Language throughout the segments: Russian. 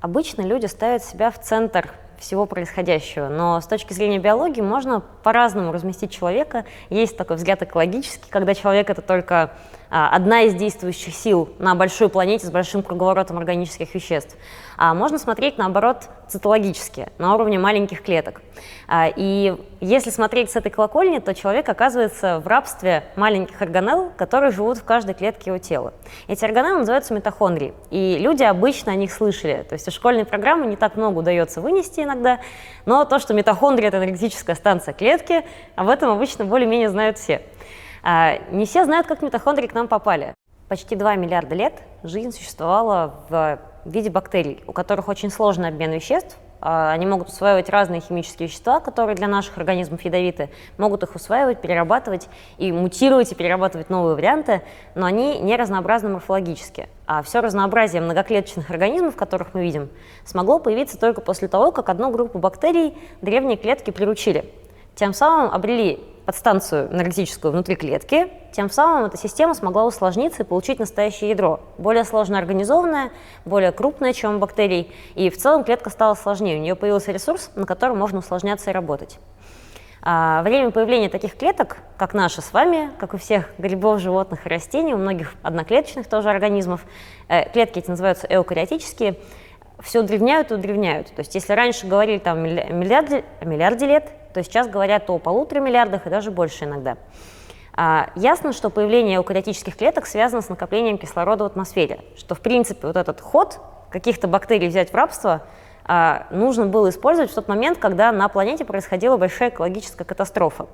Обычно люди ставят себя в центр всего происходящего. Но с точки зрения биологии можно по-разному разместить человека. Есть такой взгляд экологический, когда человек это только одна из действующих сил на большой планете с большим круговоротом органических веществ. А можно смотреть, наоборот, цитологически, на уровне маленьких клеток. А, и если смотреть с этой колокольни, то человек оказывается в рабстве маленьких органелл, которые живут в каждой клетке его тела. Эти органеллы называются митохондрии, и люди обычно о них слышали. То есть из школьной программы не так много удается вынести иногда, но то, что митохондрия – это энергетическая станция клетки, об этом обычно более-менее знают все. А, не все знают, как митохондрии к нам попали. Почти 2 миллиарда лет жизнь существовала в виде бактерий, у которых очень сложный обмен веществ. А, они могут усваивать разные химические вещества, которые для наших организмов ядовиты, могут их усваивать, перерабатывать и мутировать и перерабатывать новые варианты, но они не разнообразны морфологически. А все разнообразие многоклеточных организмов, которых мы видим, смогло появиться только после того, как одну группу бактерий древние клетки приручили. Тем самым обрели подстанцию энергетическую внутри клетки, тем самым эта система смогла усложниться и получить настоящее ядро, более сложно организованное, более крупное, чем у бактерий, и в целом клетка стала сложнее, у нее появился ресурс, на котором можно усложняться и работать. А время появления таких клеток, как наши с вами, как у всех грибов, животных и растений, у многих одноклеточных тоже организмов, э, клетки эти называются эукариотические, все удревняют и удревняют. То есть если раньше говорили там о миллиарде, миллиарде лет, то сейчас говорят о полутора миллиардах и даже больше иногда. А, ясно, что появление эукариотических клеток связано с накоплением кислорода в атмосфере, что в принципе вот этот ход каких-то бактерий взять в рабство а, нужно было использовать в тот момент, когда на планете происходила большая экологическая катастрофа.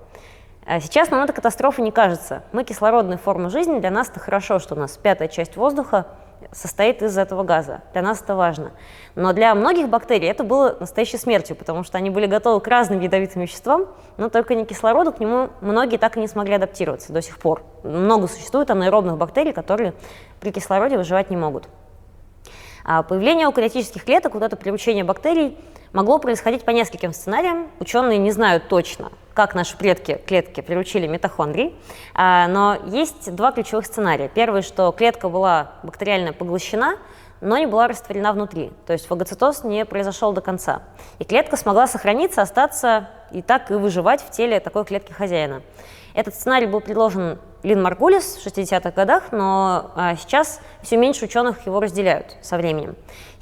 А сейчас нам эта катастрофа не кажется. Мы кислородная форма жизни, для нас это хорошо, что у нас пятая часть воздуха состоит из этого газа. Для нас это важно. Но для многих бактерий это было настоящей смертью, потому что они были готовы к разным ядовитым веществам, но только не кислороду, к нему многие так и не смогли адаптироваться до сих пор. Много существует анаэробных бактерий, которые при кислороде выживать не могут. А появление эукариотических клеток, вот это приручение бактерий, могло происходить по нескольким сценариям. Ученые не знают точно, как наши предки клетки приручили митохондрий, а, но есть два ключевых сценария. Первый, что клетка была бактериально поглощена, но не была растворена внутри, то есть фагоцитоз не произошел до конца. И клетка смогла сохраниться, остаться и так и выживать в теле такой клетки хозяина. Этот сценарий был предложен Лин Маргулис в 60-х годах, но а, сейчас все меньше ученых его разделяют со временем.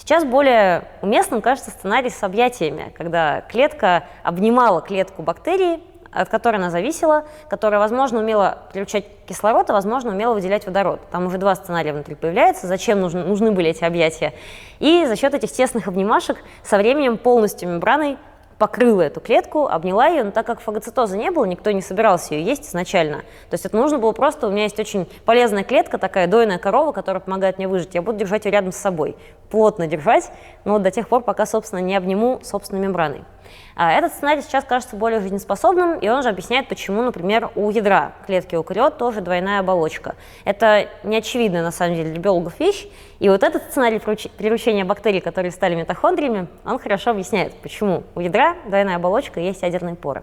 Сейчас более уместным кажется сценарий с объятиями, когда клетка обнимала клетку бактерии, от которой она зависела, которая, возможно, умела включать кислород, а, возможно, умела выделять водород. Там уже два сценария внутри появляются, зачем нужны, нужны были эти объятия. И за счет этих тесных обнимашек со временем полностью мембраной покрыла эту клетку, обняла ее, но так как фагоцитоза не было, никто не собирался ее есть изначально. То есть это нужно было просто, у меня есть очень полезная клетка, такая дойная корова, которая помогает мне выжить, я буду держать ее рядом с собой, плотно держать, но до тех пор, пока, собственно, не обниму собственной мембраной. А этот сценарий сейчас кажется более жизнеспособным, и он же объясняет, почему, например, у ядра клетки эукариот тоже двойная оболочка. Это не очевидная, на самом деле, для биологов вещь, и вот этот сценарий приручения бактерий, которые стали митохондриями, он хорошо объясняет, почему у ядра двойная оболочка и есть ядерные поры.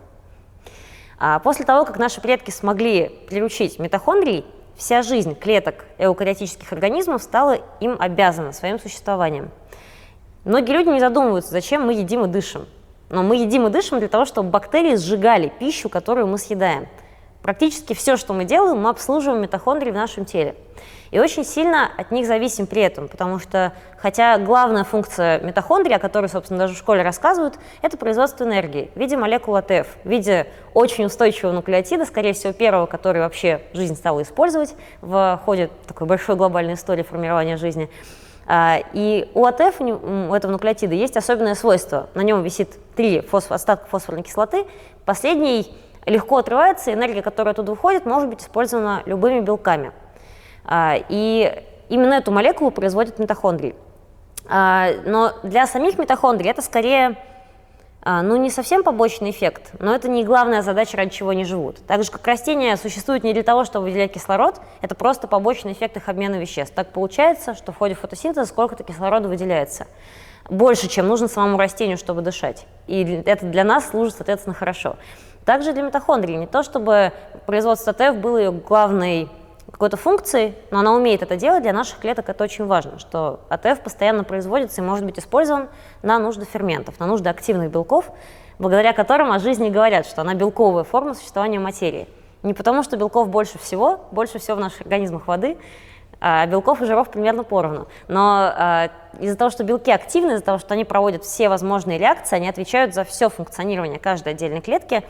А после того, как наши предки смогли приручить митохондрий, вся жизнь клеток эукариотических организмов стала им обязана своим существованием. Многие люди не задумываются, зачем мы едим и дышим. Но мы едим и дышим для того, чтобы бактерии сжигали пищу, которую мы съедаем. Практически все, что мы делаем, мы обслуживаем митохондрии в нашем теле. И очень сильно от них зависим при этом, потому что, хотя главная функция митохондрии, о которой, собственно, даже в школе рассказывают, это производство энергии в виде молекул АТФ, в виде очень устойчивого нуклеотида, скорее всего, первого, который вообще жизнь стала использовать в ходе такой большой глобальной истории формирования жизни. А, и у АТФ, у этого нуклеотида, есть особенное свойство. На нем висит три фосфор, остатка фосфорной кислоты. Последний легко отрывается, энергия, которая оттуда выходит, может быть использована любыми белками. А, и именно эту молекулу производят митохондрии. А, но для самих митохондрий это скорее ну, не совсем побочный эффект, но это не главная задача, ради чего они живут. Так же, как растения существуют не для того, чтобы выделять кислород, это просто побочный эффект их обмена веществ. Так получается, что в ходе фотосинтеза сколько-то кислорода выделяется. Больше, чем нужно самому растению, чтобы дышать. И это для нас служит, соответственно, хорошо. Также для митохондрии. Не то, чтобы производство ТФ было ее главной какой-то функцией, но она умеет это делать, для наших клеток это очень важно, что АТФ постоянно производится и может быть использован на нужды ферментов, на нужды активных белков, благодаря которым о жизни говорят, что она белковая форма существования материи. Не потому, что белков больше всего, больше всего в наших организмах воды, а белков и жиров примерно поровну. Но а, из-за того, что белки активны, из-за того, что они проводят все возможные реакции, они отвечают за все функционирование каждой отдельной клетки,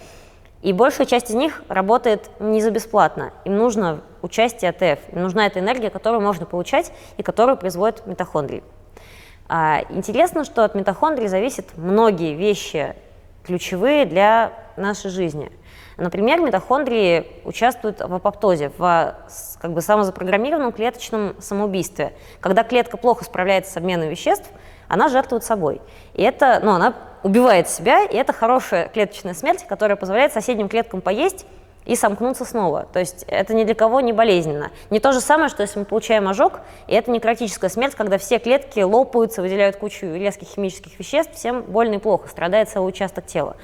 и большая часть из них работает не за бесплатно. Им нужно участие АТФ, им нужна эта энергия, которую можно получать и которую производят митохондрии. А, интересно, что от митохондрий зависят многие вещи ключевые для нашей жизни – Например, митохондрии участвуют в апоптозе, в как бы, самозапрограммированном клеточном самоубийстве. Когда клетка плохо справляется с обменом веществ, она жертвует собой. И это, ну, она убивает себя, и это хорошая клеточная смерть, которая позволяет соседним клеткам поесть и сомкнуться снова. То есть это ни для кого не болезненно. Не то же самое, что если мы получаем ожог, и это некротическая смерть, когда все клетки лопаются, выделяют кучу резких химических веществ, всем больно и плохо, страдает целый участок тела.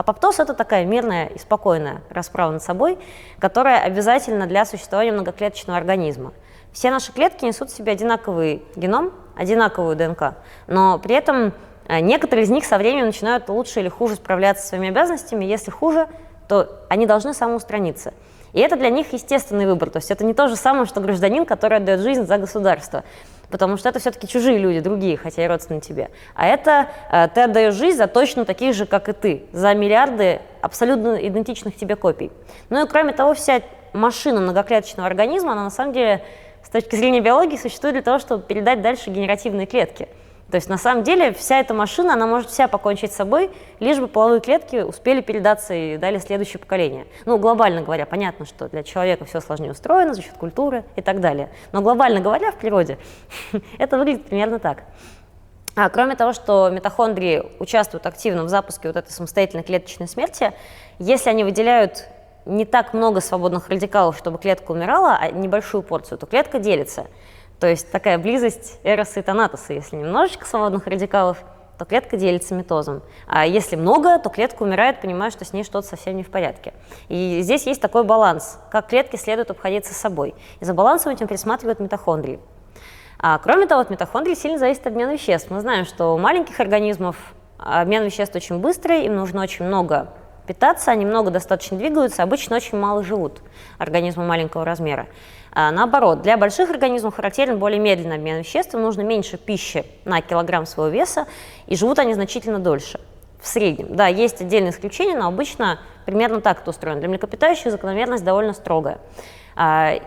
Апоптоз – это такая мирная и спокойная расправа над собой, которая обязательна для существования многоклеточного организма. Все наши клетки несут в себе одинаковый геном, одинаковую ДНК, но при этом э, некоторые из них со временем начинают лучше или хуже справляться со своими обязанностями. Если хуже, то они должны самоустраниться. И это для них естественный выбор. То есть это не то же самое, что гражданин, который отдает жизнь за государство потому что это все-таки чужие люди, другие, хотя и родственные тебе. А это э, ты отдаешь жизнь за точно таких же, как и ты, за миллиарды абсолютно идентичных тебе копий. Ну и кроме того, вся машина многоклеточного организма, она на самом деле с точки зрения биологии существует для того, чтобы передать дальше генеративные клетки – то есть на самом деле вся эта машина, она может вся покончить с собой, лишь бы половые клетки успели передаться и дали следующее поколение. Ну, глобально говоря, понятно, что для человека все сложнее устроено за счет культуры и так далее. Но глобально говоря, в природе это выглядит примерно так. А, кроме того, что митохондрии участвуют активно в запуске вот этой самостоятельной клеточной смерти, если они выделяют не так много свободных радикалов, чтобы клетка умирала, а небольшую порцию, то клетка делится. То есть такая близость эроса и тонатоса. Если немножечко свободных радикалов, то клетка делится митозом. А если много, то клетка умирает, понимая, что с ней что-то совсем не в порядке. И здесь есть такой баланс, как клетки следует обходиться собой. И за балансом этим присматривают митохондрии. А, кроме того, от митохондрий сильно зависит обмен веществ. Мы знаем, что у маленьких организмов обмен веществ очень быстрый, им нужно очень много питаться, они много достаточно двигаются, обычно очень мало живут организмы маленького размера. А, наоборот, для больших организмов характерен более медленный обмен веществ, им нужно меньше пищи на килограмм своего веса, и живут они значительно дольше. В среднем. Да, есть отдельные исключения, но обычно примерно так это устроено. Для млекопитающих закономерность довольно строгая. А,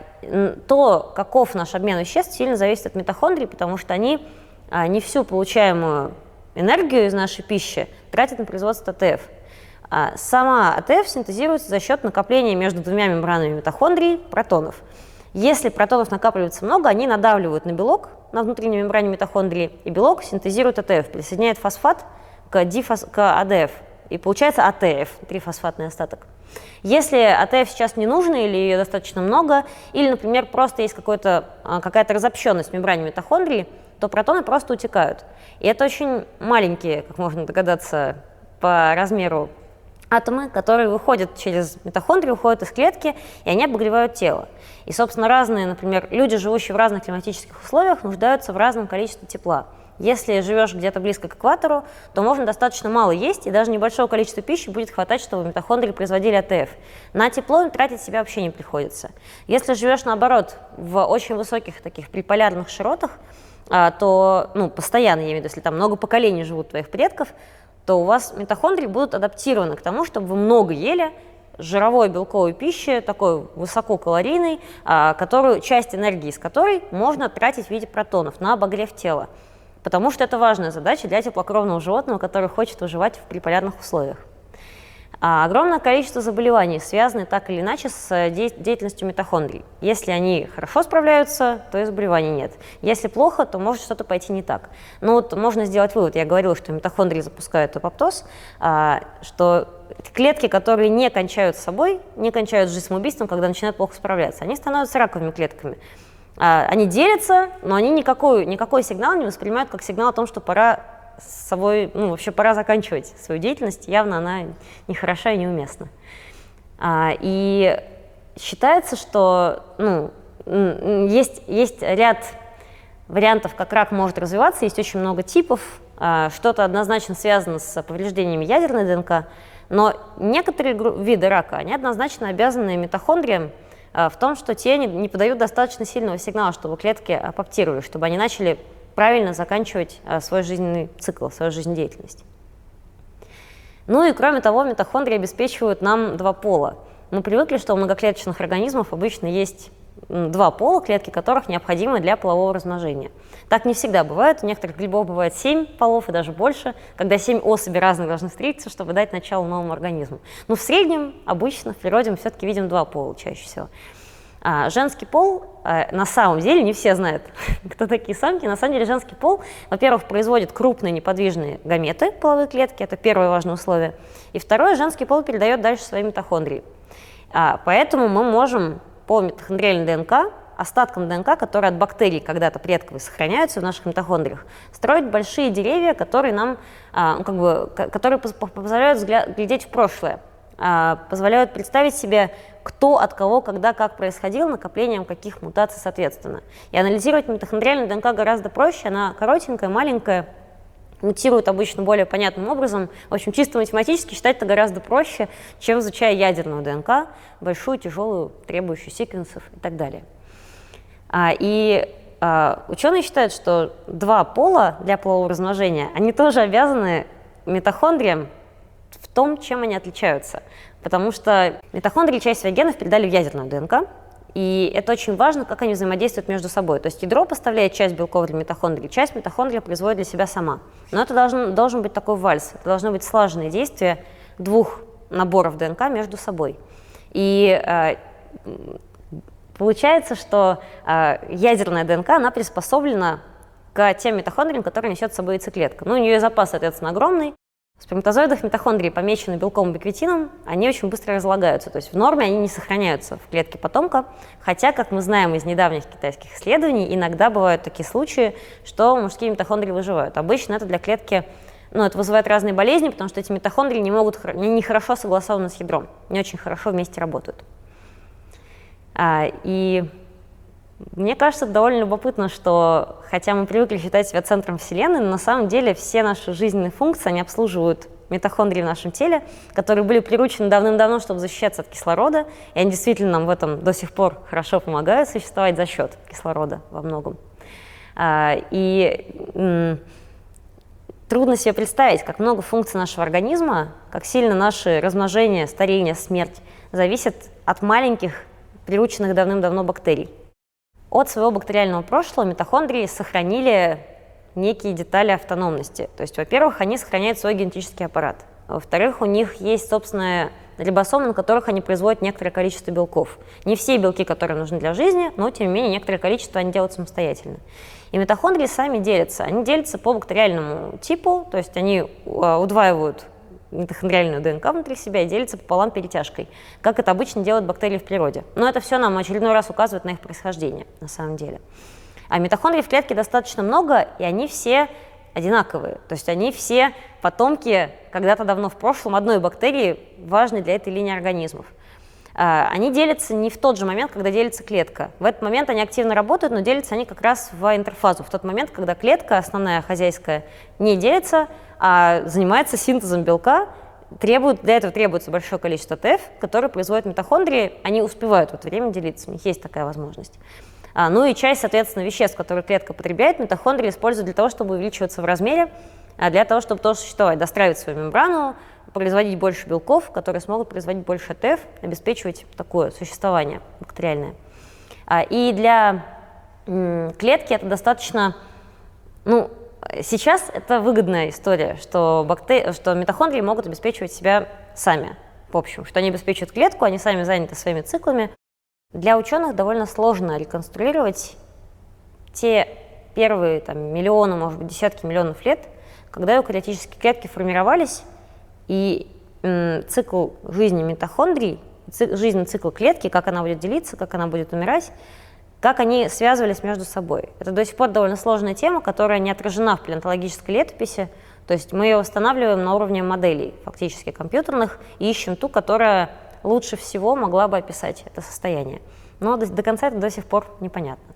то, каков наш обмен веществ, сильно зависит от митохондрий, потому что они а, не всю получаемую энергию из нашей пищи тратят на производство АТФ. Сама АТФ синтезируется за счет накопления между двумя мембранами митохондрий протонов – если протонов накапливается много, они надавливают на белок на внутренней мембране митохондрии, и белок синтезирует АТФ, присоединяет фосфат к, дифос, к АДФ, и получается АТФ, трифосфатный остаток. Если АТФ сейчас не нужно или ее достаточно много, или, например, просто есть а, какая-то разобщенность в мембране митохондрии, то протоны просто утекают. И это очень маленькие, как можно догадаться, по размеру атомы, которые выходят через митохондрии, уходят из клетки, и они обогревают тело. И, собственно, разные, например, люди, живущие в разных климатических условиях, нуждаются в разном количестве тепла. Если живешь где-то близко к экватору, то можно достаточно мало есть, и даже небольшого количества пищи будет хватать, чтобы митохондрии производили АТФ. На тепло им тратить себя вообще не приходится. Если живешь, наоборот, в очень высоких таких приполярных широтах, а, то, ну, постоянно, я имею в виду, если там много поколений живут твоих предков, то у вас митохондрии будут адаптированы к тому, чтобы вы много ели жировой белковой пищи, такой высококалорийной, а, которую, часть энергии из которой можно тратить в виде протонов на обогрев тела. Потому что это важная задача для теплокровного животного, которое хочет выживать в приполярных условиях. А огромное количество заболеваний связаны так или иначе с э, деятельностью митохондрий. Если они хорошо справляются, то и заболеваний нет. Если плохо, то может что-то пойти не так. Но вот можно сделать вывод. Я говорила, что митохондрии запускают апоптоз, а, что клетки, которые не кончают с собой, не кончают жизнь самоубийством, когда начинают плохо справляться, они становятся раковыми клетками. А, они делятся, но они никакой, никакой сигнал не воспринимают как сигнал о том, что пора с собой, ну, вообще пора заканчивать свою деятельность, явно она не хороша и неуместна. А, и считается, что, ну, есть, есть ряд вариантов, как рак может развиваться, есть очень много типов. А, что-то однозначно связано с повреждениями ядерной ДНК, но некоторые виды рака, они однозначно обязаны митохондриям а, в том, что те не, не подают достаточно сильного сигнала, чтобы клетки апоптировали, чтобы они начали правильно заканчивать а, свой жизненный цикл, свою жизнедеятельность. Ну и кроме того, митохондрии обеспечивают нам два пола. Мы привыкли, что у многоклеточных организмов обычно есть два пола, клетки которых необходимы для полового размножения. Так не всегда бывает. У некоторых грибов бывает семь полов и даже больше, когда семь особей разных должны встретиться, чтобы дать начало новому организму. Но в среднем, обычно, в природе мы все-таки видим два пола чаще всего. А женский пол, а, на самом деле, не все знают, кто такие самки. На самом деле женский пол, во-первых, производит крупные неподвижные гаметы, половые клетки, это первое важное условие. И второе, женский пол передает дальше свои митохондрии. А, поэтому мы можем по митохондриальной ДНК, остаткам ДНК, которые от бактерий когда-то предковые сохраняются в наших митохондриях, строить большие деревья, которые нам, а, ну, как бы, которые позволяют взгляд, глядеть в прошлое, позволяют представить себе, кто от кого, когда, как происходил, накоплением каких мутаций соответственно. И анализировать митохондриальную ДНК гораздо проще, она коротенькая, маленькая, мутируют обычно более понятным образом. В общем, чисто математически считать это гораздо проще, чем изучая ядерную ДНК, большую, тяжелую, требующую секвенсов и так далее. А, и а, ученые считают, что два пола для полового размножения, они тоже обязаны митохондриям том, чем они отличаются. Потому что митохондрии часть своих генов передали в ядерную ДНК, и это очень важно, как они взаимодействуют между собой. То есть ядро поставляет часть белков для митохондрии, часть митохондрия производит для себя сама. Но это должен, должен быть такой вальс, это должно быть слаженное действие двух наборов ДНК между собой. И э, получается, что э, ядерная ДНК, она приспособлена к тем митохондриям, которые несет с собой яйцеклетка. Ну, у нее запас, соответственно, огромный, в сперматозоидах митохондрии, помеченные белком биквитином, они очень быстро разлагаются. То есть в норме они не сохраняются в клетке потомка. Хотя, как мы знаем из недавних китайских исследований, иногда бывают такие случаи, что мужские митохондрии выживают. Обычно это для клетки ну, это вызывает разные болезни, потому что эти митохондрии не могут, не хорошо согласованы с ядром, не очень хорошо вместе работают. А, и мне кажется, довольно любопытно, что хотя мы привыкли считать себя центром Вселенной, но на самом деле все наши жизненные функции, они обслуживают митохондрии в нашем теле, которые были приручены давным-давно, чтобы защищаться от кислорода, и они действительно нам в этом до сих пор хорошо помогают существовать за счет кислорода во многом. А, и трудно себе представить, как много функций нашего организма, как сильно наше размножение, старение, смерть зависят от маленьких, прирученных давным-давно бактерий. От своего бактериального прошлого митохондрии сохранили некие детали автономности. То есть, во-первых, они сохраняют свой генетический аппарат. Во-вторых, у них есть собственная рибосомы, на которых они производят некоторое количество белков. Не все белки, которые нужны для жизни, но, тем не менее, некоторое количество они делают самостоятельно. И митохондрии сами делятся. Они делятся по бактериальному типу, то есть они а, удваивают митохондриальную ДНК внутри себя и делится пополам перетяжкой, как это обычно делают бактерии в природе. Но это все нам очередной раз указывает на их происхождение, на самом деле. А митохондрий в клетке достаточно много, и они все одинаковые. То есть они все потомки когда-то давно в прошлом одной бактерии, важной для этой линии организмов. А, они делятся не в тот же момент, когда делится клетка. В этот момент они активно работают, но делятся они как раз в интерфазу, в тот момент, когда клетка, основная хозяйская, не делится, а занимается синтезом белка, требует, для этого требуется большое количество ТФ, которые производят митохондрии, они успевают в это время делиться, у них есть такая возможность. А, ну и часть, соответственно, веществ, которые клетка потребляет, митохондрии используют для того, чтобы увеличиваться в размере, а для того, чтобы тоже существовать, достраивать свою мембрану, производить больше белков, которые смогут производить больше ТФ, обеспечивать такое существование бактериальное. А, и для клетки это достаточно, ну, Сейчас это выгодная история, что, бактери... что митохондрии могут обеспечивать себя сами, в общем, что они обеспечивают клетку, они сами заняты своими циклами. Для ученых довольно сложно реконструировать те первые там, миллионы, может быть, десятки миллионов лет, когда эукариотические клетки формировались, и цикл жизни митохондрий, ци, жизненный цикл клетки, как она будет делиться, как она будет умирать, как они связывались между собой. Это до сих пор довольно сложная тема, которая не отражена в палеонтологической летописи. То есть мы ее устанавливаем на уровне моделей, фактически компьютерных, и ищем ту, которая лучше всего могла бы описать это состояние. Но до, до конца это до сих пор непонятно.